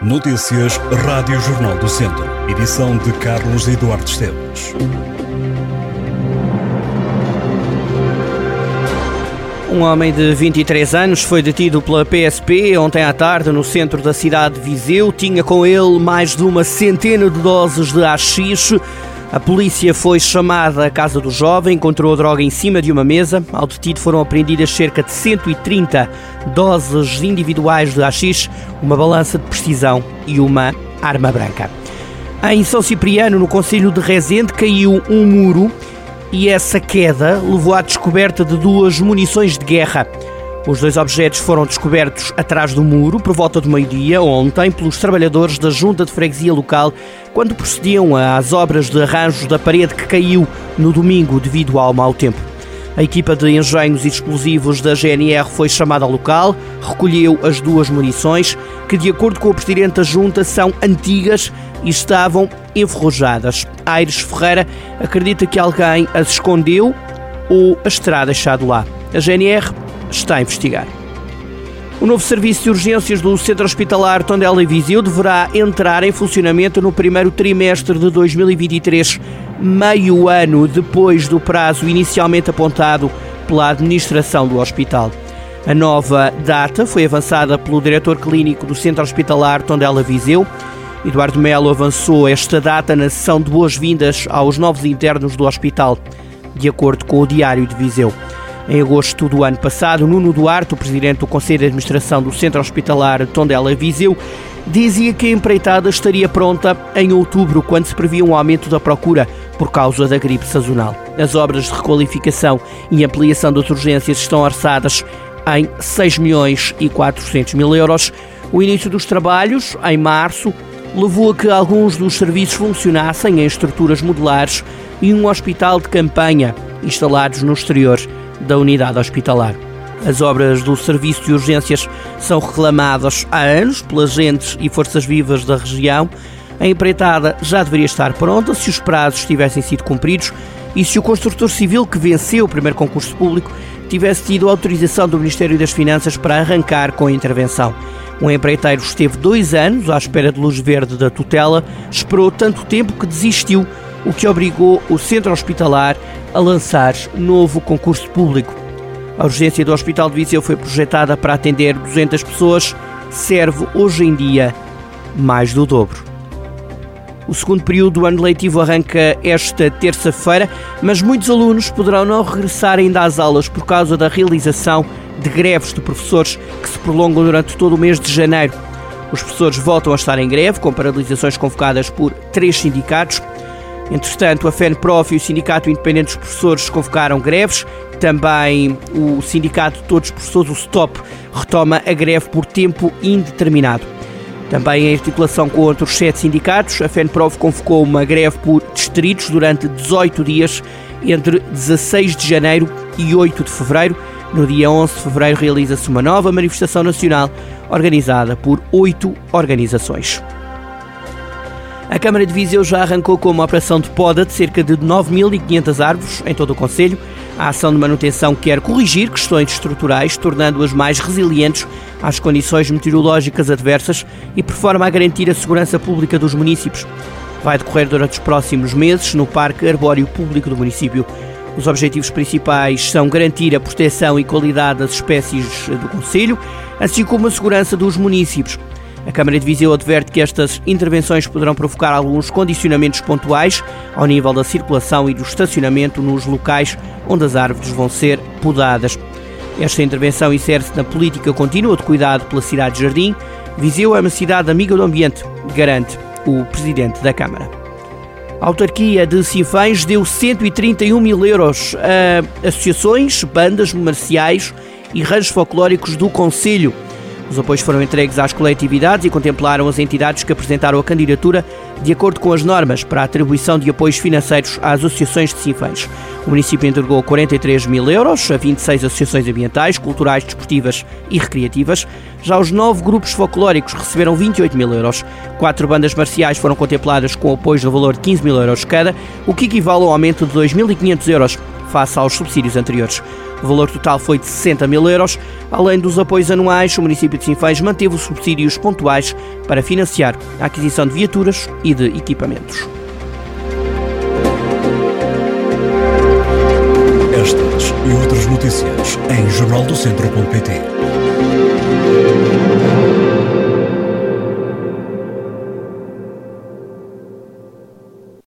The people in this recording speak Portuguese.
Notícias Rádio Jornal do Centro. Edição de Carlos Eduardo Esteves. Um homem de 23 anos foi detido pela PSP ontem à tarde no centro da cidade de Viseu. Tinha com ele mais de uma centena de doses de haxixe. A polícia foi chamada à casa do jovem, encontrou a droga em cima de uma mesa. Ao detido foram apreendidas cerca de 130 doses individuais de haxixe, uma balança de precisão e uma arma branca. Em São Cipriano, no Conselho de Rezende, caiu um muro e essa queda levou à descoberta de duas munições de guerra. Os dois objetos foram descobertos atrás do muro por volta do meio-dia ontem pelos trabalhadores da Junta de Freguesia local quando procediam às obras de arranjos da parede que caiu no domingo devido ao mau tempo. A equipa de engenhos e explosivos da GNR foi chamada ao local, recolheu as duas munições, que, de acordo com o presidente da junta, são antigas e estavam enferrujadas. Aires Ferreira acredita que alguém as escondeu ou as terá deixado lá. A GNR está a investigar. O novo serviço de urgências do Centro Hospitalar Tondela e Viseu deverá entrar em funcionamento no primeiro trimestre de 2023, meio ano depois do prazo inicialmente apontado pela administração do hospital. A nova data foi avançada pelo diretor clínico do Centro Hospitalar Tondela Viseu. Eduardo Melo avançou esta data na sessão de boas-vindas aos novos internos do hospital, de acordo com o Diário de Viseu. Em agosto do ano passado, Nuno Duarte, o presidente do Conselho de Administração do Centro Hospitalar Tondela Viseu, dizia que a empreitada estaria pronta em outubro, quando se previa um aumento da procura por causa da gripe sazonal. As obras de requalificação e ampliação das urgências estão orçadas em 6 milhões e 400 mil euros. O início dos trabalhos, em março, levou a que alguns dos serviços funcionassem em estruturas modulares e um hospital de campanha instalados no exterior da unidade hospitalar. As obras do Serviço de Urgências são reclamadas há anos pelas gentes e forças vivas da região. A empreitada já deveria estar pronta se os prazos tivessem sido cumpridos e se o construtor civil que venceu o primeiro concurso público tivesse tido autorização do Ministério das Finanças para arrancar com a intervenção. O empreiteiro esteve dois anos à espera de luz verde da tutela, esperou tanto tempo que desistiu, o que obrigou o centro hospitalar a lançar novo concurso público. A urgência do Hospital de Viseu foi projetada para atender 200 pessoas, serve hoje em dia mais do dobro. O segundo período do ano letivo arranca esta terça-feira, mas muitos alunos poderão não regressar ainda às aulas por causa da realização de greves de professores que se prolongam durante todo o mês de janeiro. Os professores voltam a estar em greve, com paralisações convocadas por três sindicatos. Entretanto, a FENPROF e o Sindicato Independente dos Professores convocaram greves. Também o Sindicato de Todos os Professores, o STOP, retoma a greve por tempo indeterminado. Também em articulação com outros sete sindicatos, a FENPROF convocou uma greve por distritos durante 18 dias entre 16 de janeiro e 8 de fevereiro. No dia 11 de fevereiro realiza-se uma nova manifestação nacional organizada por oito organizações. A Câmara de Viseu já arrancou com uma operação de poda de cerca de 9.500 árvores em todo o Conselho. A ação de manutenção quer corrigir questões estruturais, tornando-as mais resilientes às condições meteorológicas adversas e por forma a garantir a segurança pública dos municípios. Vai decorrer durante os próximos meses no Parque Arbóreo Público do município. Os objetivos principais são garantir a proteção e qualidade das espécies do Conselho, assim como a segurança dos municípios. A Câmara de Viseu adverte que estas intervenções poderão provocar alguns condicionamentos pontuais ao nível da circulação e do estacionamento nos locais onde as árvores vão ser podadas. Esta intervenção insere-se na política contínua de cuidado pela cidade de Jardim. Viseu é uma cidade amiga do ambiente, garante o Presidente da Câmara. A autarquia de Sinfães deu 131 mil euros a associações, bandas marciais e ranchos folclóricos do Conselho os apoios foram entregues às coletividades e contemplaram as entidades que apresentaram a candidatura de acordo com as normas para a atribuição de apoios financeiros às associações de Sinfãs. O município entregou 43 mil euros a 26 associações ambientais, culturais, desportivas e recreativas. Já os nove grupos folclóricos receberam 28 mil euros. Quatro bandas marciais foram contempladas com apoios no valor de 15 mil euros cada, o que equivale a um aumento de 2.500 euros face aos subsídios anteriores. O valor total foi de 60 mil euros. Além dos apoios anuais, o município de Sinfãs manteve os subsídios pontuais para financiar a aquisição de viaturas e de equipamentos. Estas e outras notícias em jornaldocentro.pt.